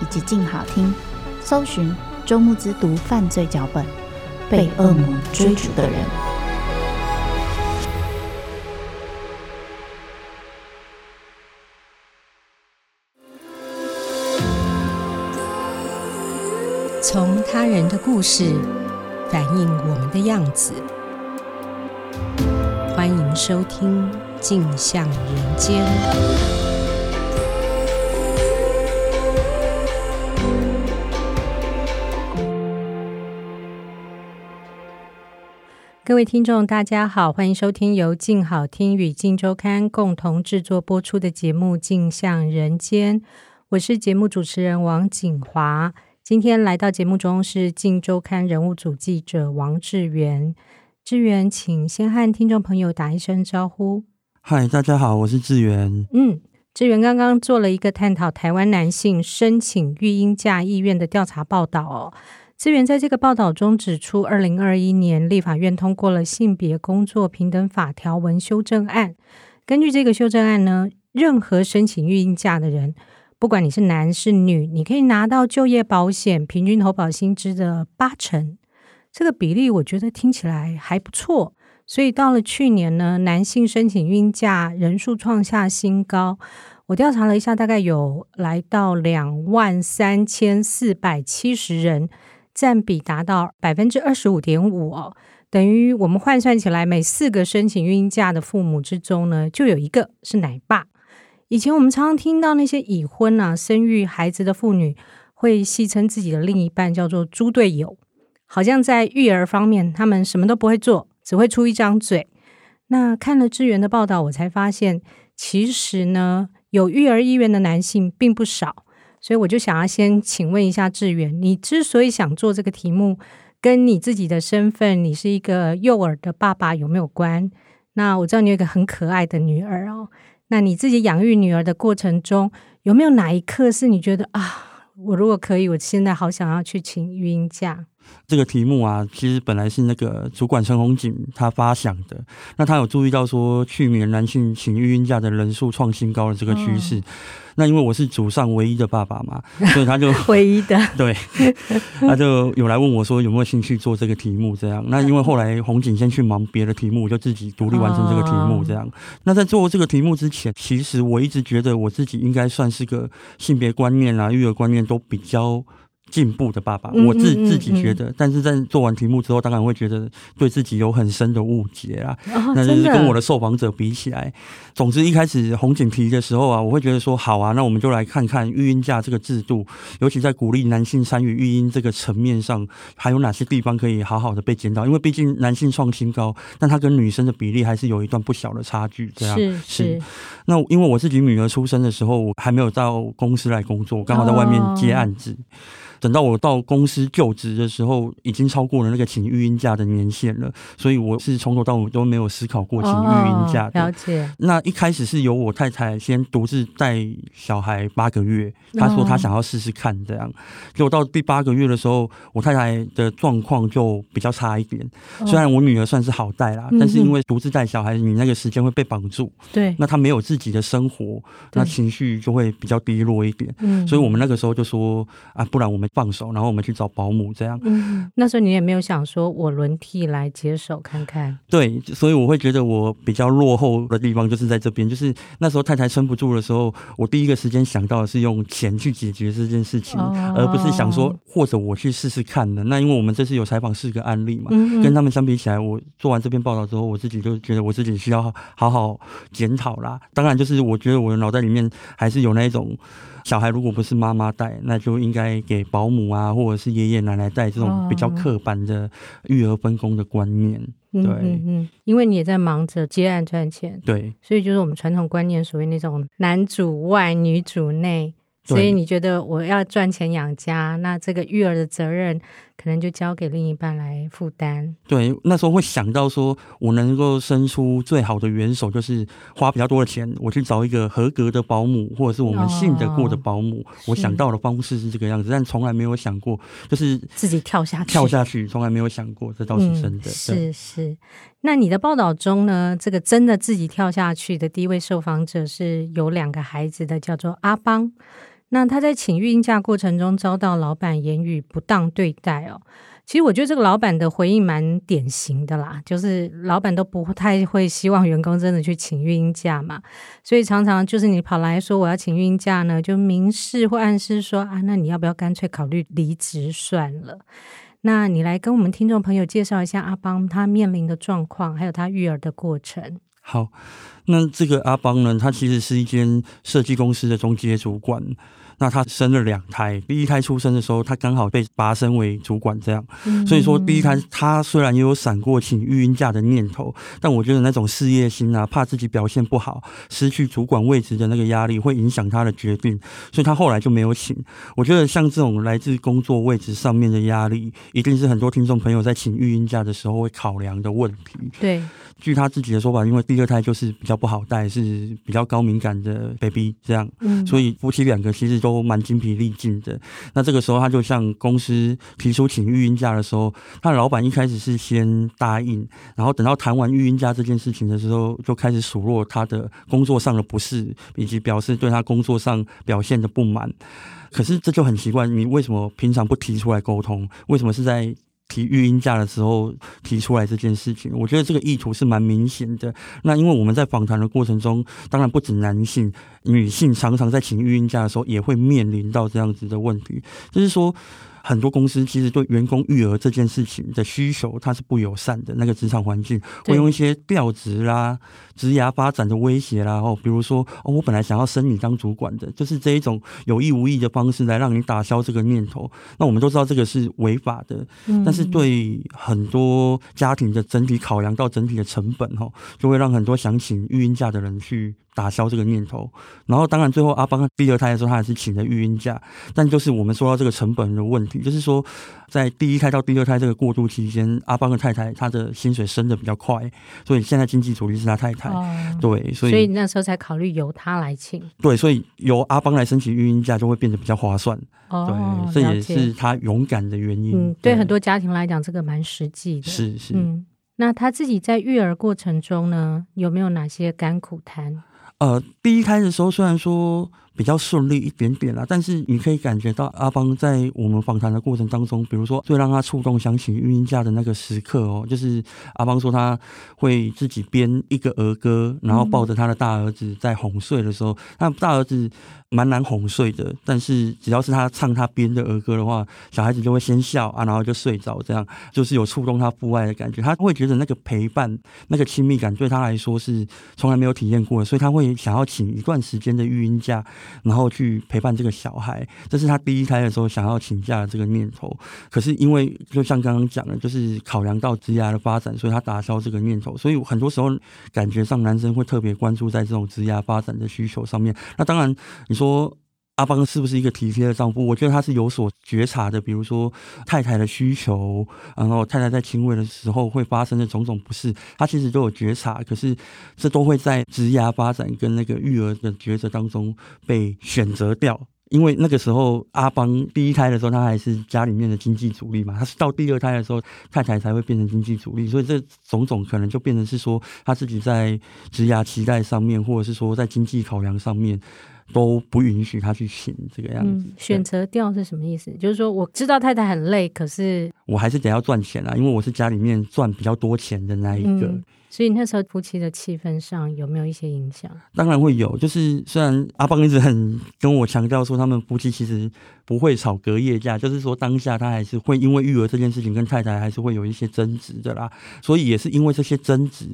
以及静好听，搜寻周慕姿读犯罪脚本，被恶魔追逐的人。从他人的故事反映我们的样子。欢迎收听《镜像人间》。各位听众，大家好，欢迎收听由静好听与静周刊共同制作播出的节目《镜像人间》。我是节目主持人王景华。今天来到节目中是《静周刊》人物组记者王志源。志源，请先和听众朋友打一声招呼。嗨，大家好，我是志源。嗯，志源刚刚做了一个探讨台湾男性申请育婴假意愿的调查报道哦。资源在这个报道中指出，二零二一年立法院通过了性别工作平等法条文修正案。根据这个修正案呢，任何申请育婴假的人，不管你是男是女，你可以拿到就业保险平均投保薪资的八成。这个比例我觉得听起来还不错，所以到了去年呢，男性申请孕假人数创下新高。我调查了一下，大概有来到两万三千四百七十人，占比达到百分之二十五点五哦，等于我们换算起来，每四个申请孕假的父母之中呢，就有一个是奶爸。以前我们常常听到那些已婚啊、生育孩子的妇女，会戏称自己的另一半叫做“猪队友”。好像在育儿方面，他们什么都不会做，只会出一张嘴。那看了志源的报道，我才发现，其实呢，有育儿意愿的男性并不少。所以我就想要先请问一下志远，你之所以想做这个题目，跟你自己的身份，你是一个幼儿的爸爸有没有关？那我知道你有一个很可爱的女儿哦。那你自己养育女儿的过程中，有没有哪一刻是你觉得啊，我如果可以，我现在好想要去请育婴假？这个题目啊，其实本来是那个主管陈红锦他发想的。那他有注意到说，去年男性请育婴假的人数创新高的这个趋势。嗯、那因为我是祖上唯一的爸爸嘛，所以他就唯一的 对，他就有来问我说有没有兴趣做这个题目这样。那因为后来红锦先去忙别的题目，我就自己独立完成这个题目这样。哦、那在做这个题目之前，其实我一直觉得我自己应该算是个性别观念啊、育儿观念都比较。进步的爸爸，我自自己觉得，但是在做完题目之后，当然会觉得对自己有很深的误解啊。哦、那就是跟我的受访者比起来，总之一开始红警提的时候啊，我会觉得说好啊，那我们就来看看育婴假这个制度，尤其在鼓励男性参与育婴这个层面上，还有哪些地方可以好好的被检讨？因为毕竟男性创新高，但他跟女生的比例还是有一段不小的差距。这样是是。是那因为我自己女儿出生的时候，我还没有到公司来工作，刚好在外面接案子。哦等到我到公司就职的时候，已经超过了那个请育婴假的年限了，所以我是从头到尾都没有思考过请育婴假的。哦，了解。那一开始是由我太太先独自带小孩八个月，她说她想要试试看这样。结果到第八个月的时候，我太太的状况就比较差一点。虽然我女儿算是好带啦，但是因为独自带小孩，你那个时间会被绑住。对。那她没有自己的生活，那情绪就会比较低落一点。嗯。所以我们那个时候就说啊，不然我们。们放手，然后我们去找保姆这样。嗯，那时候你也没有想说我轮替来接手看看？对，所以我会觉得我比较落后的地方就是在这边，就是那时候太太撑不住的时候，我第一个时间想到的是用钱去解决这件事情，哦、而不是想说或者我去试试看的。那因为我们这次有采访四个案例嘛，嗯、跟他们相比起来，我做完这篇报道之后，我自己就觉得我自己需要好好检讨啦。当然，就是我觉得我的脑袋里面还是有那一种。小孩如果不是妈妈带，那就应该给保姆啊，或者是爷爷奶奶带，这种比较刻板的育儿分工的观念。对，嗯嗯嗯，因为你也在忙着接案赚钱，对，所以就是我们传统观念所谓那种男主外女主内。所以你觉得我要赚钱养家，那这个育儿的责任可能就交给另一半来负担。对，那时候会想到说，我能够伸出最好的援手，就是花比较多的钱，我去找一个合格的保姆，或者是我们信得过的保姆。哦、我想到的方式是这个样子，但从来没有想过，就是自己跳下去，跳下去，从来没有想过，这倒是真的。嗯、是是。那你的报道中呢，这个真的自己跳下去的第一位受访者是有两个孩子的，叫做阿邦。那他在请育婴假过程中遭到老板言语不当对待哦。其实我觉得这个老板的回应蛮典型的啦，就是老板都不太会希望员工真的去请育婴假嘛，所以常常就是你跑来说我要请育婴假呢，就明示或暗示说啊，那你要不要干脆考虑离职算了？那你来跟我们听众朋友介绍一下阿邦他面临的状况，还有他育儿的过程。好，那这个阿邦呢，他其实是一间设计公司的中阶主管。那他生了两胎，第一胎出生的时候，他刚好被拔升为主管，这样，嗯、所以说第一胎他虽然也有闪过请育婴假的念头，但我觉得那种事业心啊，怕自己表现不好，失去主管位置的那个压力，会影响他的决定，所以他后来就没有请。我觉得像这种来自工作位置上面的压力，一定是很多听众朋友在请育婴假的时候会考量的问题。对，据他自己的说法，因为第二胎就是比较不好带，是比较高敏感的 baby，这样，嗯、所以夫妻两个其实都。都蛮精疲力尽的。那这个时候，他就向公司提出请育婴假的时候，他的老板一开始是先答应，然后等到谈完育婴假这件事情的时候，就开始数落他的工作上的不适，以及表示对他工作上表现的不满。可是这就很奇怪，你为什么平常不提出来沟通？为什么是在？提育婴假的时候提出来这件事情，我觉得这个意图是蛮明显的。那因为我们在访谈的过程中，当然不止男性，女性常常在请育婴假的时候也会面临到这样子的问题，就是说。很多公司其实对员工育儿这件事情的需求，它是不友善的。那个职场环境会用一些调职啦、职涯发展的威胁啦，哦，比如说哦，我本来想要升你当主管的，就是这一种有意无意的方式来让你打消这个念头。那我们都知道这个是违法的，但是对很多家庭的整体考量到整体的成本，哈，就会让很多想请育婴假的人去。打消这个念头，然后当然最后阿邦第二胎的时候，他还是请了育婴假，但就是我们说到这个成本的问题，就是说在第一胎到第二胎这个过渡期间，阿邦的太太她的薪水升的比较快，所以现在经济主力是他太太，哦、对，所以所以那时候才考虑由他来请，对，所以由阿邦来申请育婴假就会变得比较划算，哦，对，这也是他勇敢的原因。嗯，对，对。很多家庭来讲，这个蛮实际的，是是。嗯，那他自己在育儿过程中呢，有没有哪些甘苦谈？呃，第一开的时候虽然说比较顺利一点点啦，但是你可以感觉到阿邦在我们访谈的过程当中，比如说最让他触动想请育婴假的那个时刻哦，就是阿邦说他会自己编一个儿歌，然后抱着他的大儿子在哄睡的时候，那大儿子。蛮难哄睡的，但是只要是他唱他编的儿歌的话，小孩子就会先笑啊，然后就睡着，这样就是有触动他父爱的感觉。他会觉得那个陪伴、那个亲密感对他来说是从来没有体验过的，所以他会想要请一段时间的育婴假，然后去陪伴这个小孩。这是他第一胎的时候想要请假的这个念头。可是因为就像刚刚讲的，就是考量到职涯的发展，所以他打消这个念头。所以很多时候感觉上男生会特别关注在这种职涯发展的需求上面。那当然你。说阿邦是不是一个体贴的丈夫？我觉得他是有所觉察的。比如说太太的需求，然后太太在亲喂的时候会发生的种种不适，他其实都有觉察。可是这都会在职涯发展跟那个育儿的抉择当中被选择掉。因为那个时候阿邦第一胎的时候，他还是家里面的经济主力嘛。他是到第二胎的时候，太太才会变成经济主力。所以这种种可能就变成是说他自己在职涯期待上面，或者是说在经济考量上面。都不允许他去请这个样子。嗯、选择掉是什么意思？就是说我知道太太很累，可是我还是得要赚钱啊，因为我是家里面赚比较多钱的那一个。嗯所以那时候夫妻的气氛上有没有一些影响？当然会有，就是虽然阿邦一直很跟我强调说，他们夫妻其实不会吵隔夜架，就是说当下他还是会因为育儿这件事情跟太太还是会有一些争执的啦。所以也是因为这些争执，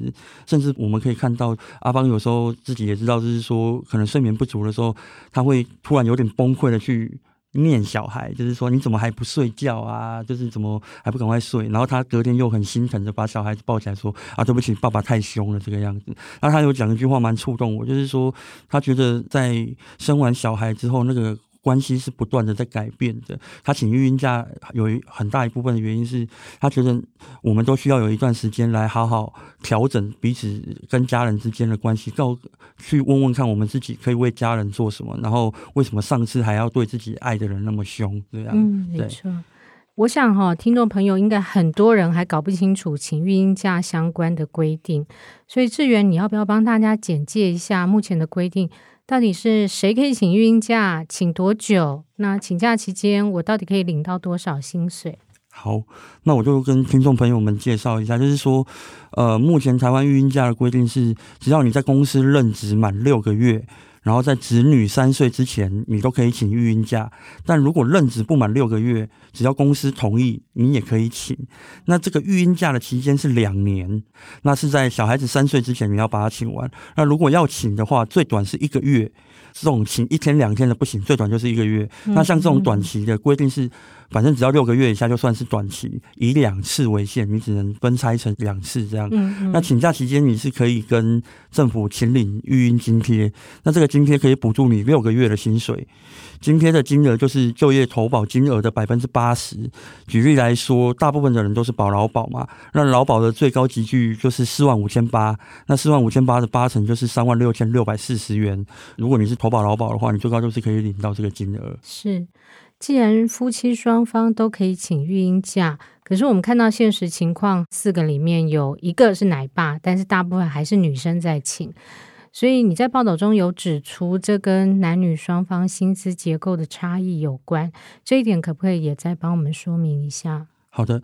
甚至我们可以看到阿邦有时候自己也知道，就是说可能睡眠不足的时候，他会突然有点崩溃的去。念小孩，就是说你怎么还不睡觉啊？就是怎么还不赶快睡？然后他隔天又很心疼的把小孩子抱起来说：“啊，对不起，爸爸太凶了。”这个样子。然后他有讲一句话蛮触动我，就是说他觉得在生完小孩之后那个。关系是不断的在改变的。他请育婴假有一很大一部分的原因是他觉得我们都需要有一段时间来好好调整彼此跟家人之间的关系，告去问问看我们自己可以为家人做什么，然后为什么上次还要对自己爱的人那么凶？这样，嗯，没错。我想哈，听众朋友应该很多人还搞不清楚请育婴假相关的规定，所以志源，你要不要帮大家简介一下目前的规定？到底是谁可以请育婴假？请多久？那请假期间，我到底可以领到多少薪水？好，那我就跟听众朋友们介绍一下，就是说，呃，目前台湾育婴假的规定是，只要你在公司任职满六个月。然后在子女三岁之前，你都可以请育婴假。但如果任职不满六个月，只要公司同意，你也可以请。那这个育婴假的期间是两年，那是在小孩子三岁之前你要把它请完。那如果要请的话，最短是一个月。这种请一天两天的不行，最短就是一个月。那像这种短期的规定是，反正只要六个月以下就算是短期，以两次为限，你只能分拆成两次这样。那请假期间你是可以跟政府请领育婴津贴，那这个津贴可以补助你六个月的薪水。津贴的金额就是就业投保金额的百分之八十。举例来说，大部分的人都是保劳保嘛，那劳保的最高级距就是四万五千八，那四万五千八的八成就是三万六千六百四十元。如果你是投保劳保的话，你最高就是可以领到这个金额。是，既然夫妻双方都可以请育婴假，可是我们看到现实情况，四个里面有一个是奶爸，但是大部分还是女生在请。所以你在报道中有指出，这跟男女双方薪资结构的差异有关，这一点可不可以也再帮我们说明一下？好的。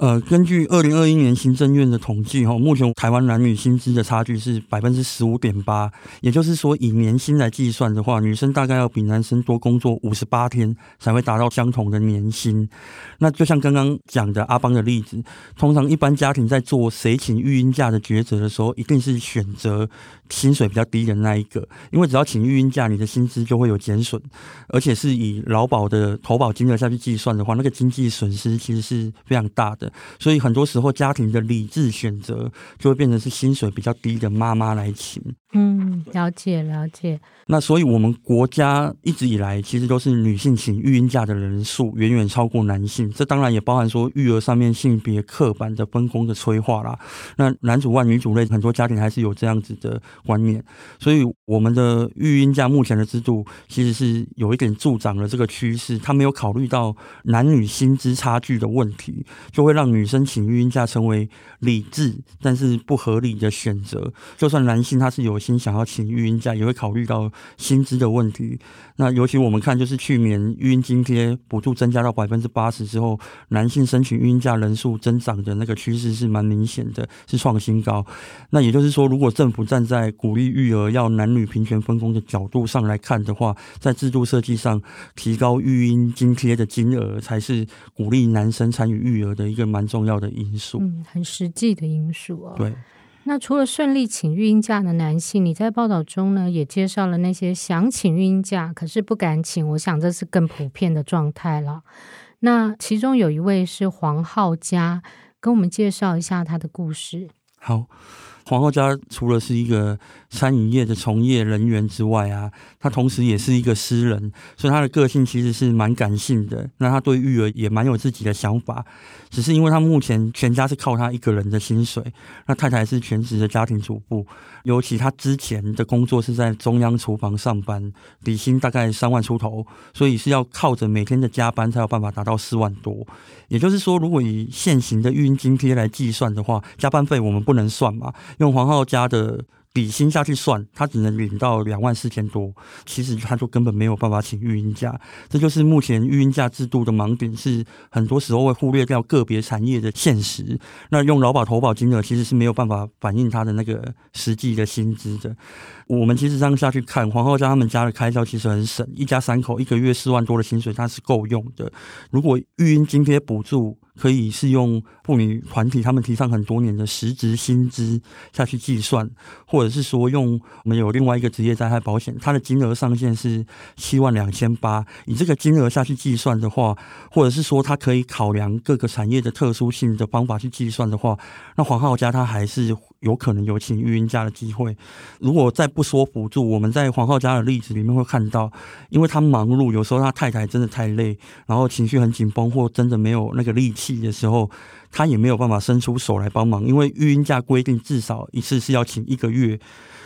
呃，根据二零二一年行政院的统计，哈，目前台湾男女薪资的差距是百分之十五点八，也就是说，以年薪来计算的话，女生大概要比男生多工作五十八天才会达到相同的年薪。那就像刚刚讲的阿邦的例子，通常一般家庭在做谁请育婴假的抉择的时候，一定是选择薪水比较低的那一个，因为只要请育婴假，你的薪资就会有减损，而且是以劳保的投保金额下去计算的话，那个经济损失其实是非常大的。所以很多时候，家庭的理智选择就会变成是薪水比较低的妈妈来请。嗯，了解了解。那所以我们国家一直以来其实都是女性请育婴假的人数远远超过男性，这当然也包含说育儿上面性别刻板的分工的催化啦。那男主外女主内，很多家庭还是有这样子的观念。所以我们的育婴假目前的制度其实是有一点助长了这个趋势，他没有考虑到男女薪资差距的问题，就会让女生请育婴假成为理智但是不合理的选择。就算男性他是有心想要请育婴假，也会考虑到薪资的问题。那尤其我们看，就是去年育婴津贴补助增加到百分之八十之后，男性申请育婴假人数增长的那个趋势是蛮明显的，是创新高。那也就是说，如果政府站在鼓励育儿要男女平权分工的角度上来看的话，在制度设计上提高育婴津贴的金额，才是鼓励男生参与育儿的一个蛮重要的因素。嗯，很实际的因素哦。对。那除了顺利请育婴假的男性，你在报道中呢也介绍了那些想请育婴假可是不敢请，我想这是更普遍的状态了。那其中有一位是黄浩嘉，跟我们介绍一下他的故事。好。黄浩家除了是一个餐饮业的从业人员之外啊，他同时也是一个诗人，所以他的个性其实是蛮感性的。那他对育儿也蛮有自己的想法，只是因为他目前全家是靠他一个人的薪水，那太太是全职的家庭主妇，尤其他之前的工作是在中央厨房上班，底薪大概三万出头，所以是要靠着每天的加班才有办法达到四万多。也就是说，如果以现行的育婴津贴来计算的话，加班费我们不能算嘛。用黄浩家的底薪下去算，他只能领到两万四千多，其实他就根本没有办法请育婴假。这就是目前育婴假制度的盲点，是很多时候会忽略掉个别产业的现实。那用劳保投保金额其实是没有办法反映他的那个实际的薪资的。我们其实这样下去看，黄浩家他们家的开销其实很省，一家三口一个月四万多的薪水，他是够用的。如果育婴津贴补助，可以是用妇女团体他们提倡很多年的实职薪资下去计算，或者是说用我们有另外一个职业灾害保险，它的金额上限是七万两千八，以这个金额下去计算的话，或者是说它可以考量各个产业的特殊性的方法去计算的话，那黄浩家他还是有可能有请育婴假的机会。如果再不说辅助，我们在皇后家的例子里面会看到，因为他忙碌，有时候他太太真的太累，然后情绪很紧绷，或真的没有那个力气。的时候，他也没有办法伸出手来帮忙，因为育婴假规定至少一次是要请一个月。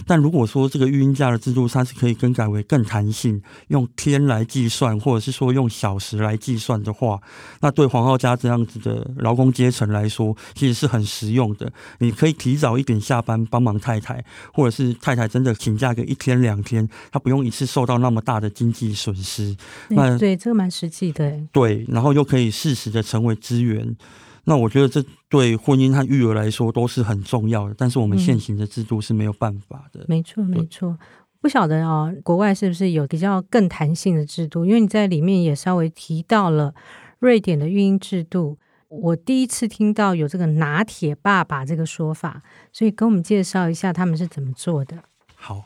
但如果说这个育婴假的制度，它是可以更改为更弹性，用天来计算，或者是说用小时来计算的话，那对黄浩家这样子的劳工阶层来说，其实是很实用的。你可以提早一点下班帮忙太太，或者是太太真的请假个一天两天，他不用一次受到那么大的经济损失。那对，这个蛮实际的。对，然后又可以适时的成为资源。那我觉得这对婚姻和育儿来说都是很重要的，但是我们现行的制度是没有办法的。嗯、没错，没错。不晓得啊、哦，国外是不是有比较更弹性的制度？因为你在里面也稍微提到了瑞典的育婴制度，我第一次听到有这个“拿铁爸爸”这个说法，所以跟我们介绍一下他们是怎么做的。好。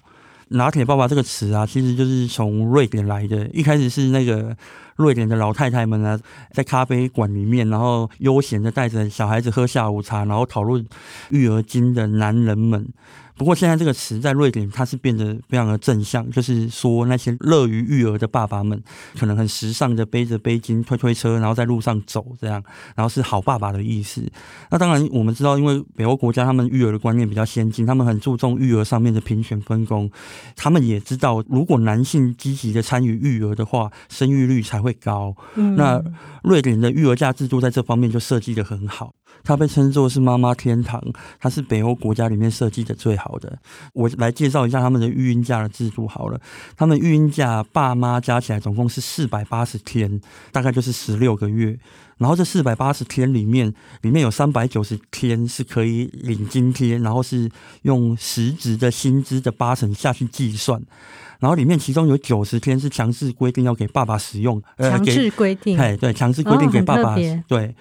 拿铁爸爸这个词啊，其实就是从瑞典来的。一开始是那个瑞典的老太太们啊，在咖啡馆里面，然后悠闲的带着小孩子喝下午茶，然后讨论育儿经的男人们。不过现在这个词在瑞典，它是变得非常的正向，就是说那些乐于育儿的爸爸们，可能很时尚的背着背巾推推车，然后在路上走这样，然后是好爸爸的意思。那当然我们知道，因为北欧国家他们育儿的观念比较先进，他们很注重育儿上面的平权分工。他们也知道，如果男性积极的参与育儿的话，生育率才会高。嗯。那瑞典的育儿假制度在这方面就设计的很好。它被称作是妈妈天堂，它是北欧国家里面设计的最好的。我来介绍一下他们的育婴假的制度好了。他们育婴假爸妈加起来总共是四百八十天，大概就是十六个月。然后这四百八十天里面，里面有三百九十天是可以领津贴，然后是用实质的薪资的八成下去计算。然后里面其中有九十天是强制规定要给爸爸使用，强制规定，哎，对，强制规定给爸爸，哦、对。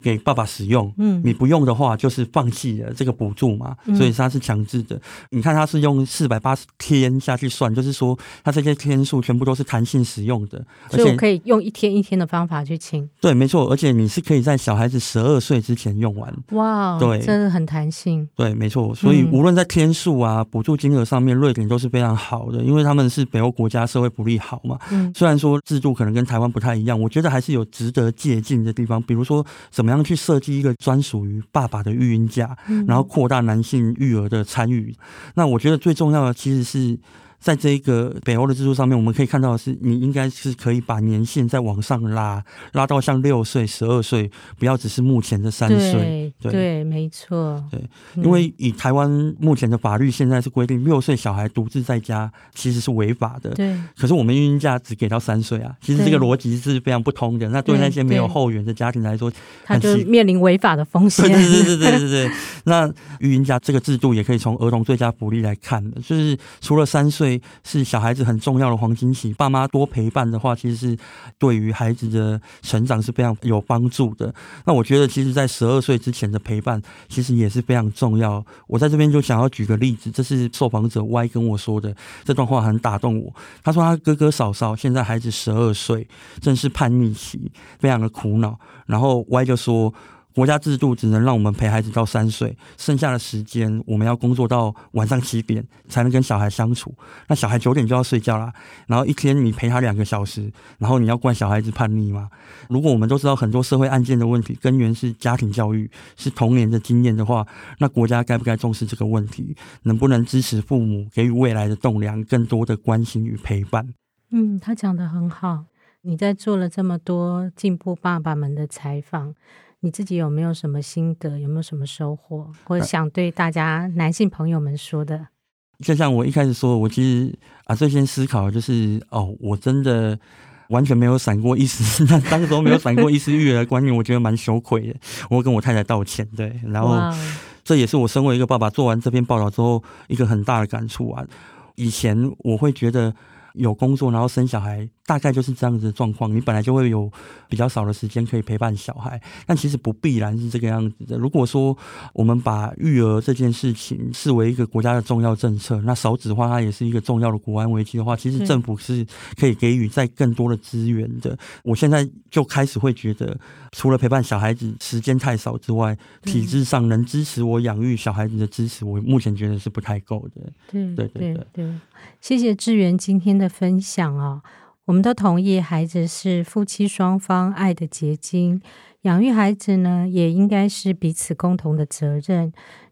给爸爸使用，嗯，你不用的话就是放弃了这个补助嘛，所以它是强制的。你看它是用四百八十天下去算，就是说它这些天数全部都是弹性使用的，所以我可以用一天一天的方法去清。对，没错，而且你是可以在小孩子十二岁之前用完。哇，对，真的很弹性。对，没错，所以无论在天数啊、补助金额上面，瑞典都是非常好的，因为他们是北欧国家，社会福利好嘛。嗯，虽然说制度可能跟台湾不太一样，我觉得还是有值得借鉴的地方，比如说什么。怎么样去设计一个专属于爸爸的育婴假，然后扩大男性育儿的参与？那我觉得最重要的其实是。在这一个北欧的制度上面，我们可以看到的是，你应该是可以把年限再往上拉，拉到像六岁、十二岁，不要只是目前的三岁。对，对，没错。对，因为以台湾目前的法律现在是规定，六岁小孩独自在家其实是违法的。对。可是我们育婴假只给到三岁啊，其实这个逻辑是非常不通的。那对那些没有后援的家庭来说，他就面临违法的风险。对对对对对对对。那育婴假这个制度也可以从儿童最佳福利来看的，就是除了三岁。是小孩子很重要的黄金期，爸妈多陪伴的话，其实是对于孩子的成长是非常有帮助的。那我觉得，其实，在十二岁之前的陪伴，其实也是非常重要。我在这边就想要举个例子，这是受访者 Y 跟我说的，这段话很打动我。他说他哥哥嫂嫂现在孩子十二岁，正是叛逆期，非常的苦恼。然后 Y 就说。国家制度只能让我们陪孩子到三岁，剩下的时间我们要工作到晚上七点才能跟小孩相处。那小孩九点就要睡觉啦，然后一天你陪他两个小时，然后你要怪小孩子叛逆吗？如果我们都知道很多社会案件的问题根源是家庭教育，是童年的经验的话，那国家该不该重视这个问题？能不能支持父母给予未来的栋梁，更多的关心与陪伴？嗯，他讲得很好。你在做了这么多进步爸爸们的采访。你自己有没有什么心得？有没有什么收获，或者想对大家男性朋友们说的？就像我一开始说，我其实啊，最先思考就是哦，我真的完全没有闪过一丝，那当时候没有闪过一丝育儿的观念，我觉得蛮羞愧的。我跟我太太道歉，对，然后这也是我身为一个爸爸做完这篇报道之后一个很大的感触啊。以前我会觉得。有工作，然后生小孩，大概就是这样子的状况。你本来就会有比较少的时间可以陪伴小孩，但其实不必然是这个样子的。如果说我们把育儿这件事情视为一个国家的重要政策，那少子化它也是一个重要的国安危机的话，其实政府是可以给予在更多的资源的。我现在就开始会觉得，除了陪伴小孩子时间太少之外，体制上能支持我养育小孩子的支持，我目前觉得是不太够的。对对对对，对，谢谢志源今天的分享啊、哦，我们都同意，孩子是夫妻双方爱的结晶，养育孩子呢，也应该是彼此共同的责任。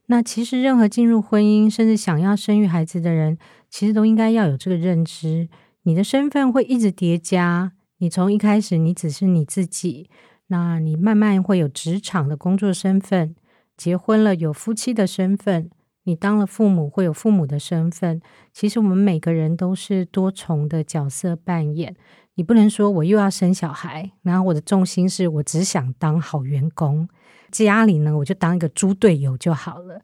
那其实，任何进入婚姻，甚至想要生育孩子的人，其实都应该要有这个认知。你的身份会一直叠加，你从一开始，你只是你自己，那你慢慢会有职场的工作身份，结婚了有夫妻的身份。你当了父母，会有父母的身份。其实我们每个人都是多重的角色扮演。你不能说我又要生小孩，然后我的重心是我只想当好员工，家里呢，我就当一个猪队友就好了。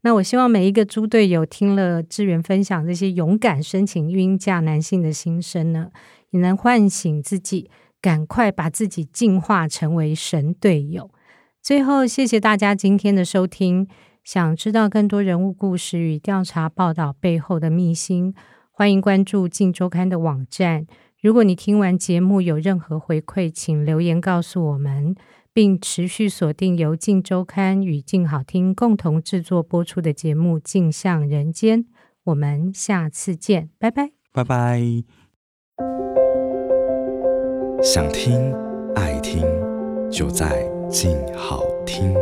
那我希望每一个猪队友听了志源分享这些勇敢申请育婴假男性的心声呢，也能唤醒自己，赶快把自己进化成为神队友。最后，谢谢大家今天的收听。想知道更多人物故事与调查报道背后的秘辛，欢迎关注《镜周刊》的网站。如果你听完节目有任何回馈，请留言告诉我们，并持续锁定由《镜周刊》与镜好听共同制作播出的节目《镜像人间》。我们下次见，拜拜，拜拜。想听爱听，就在镜好听。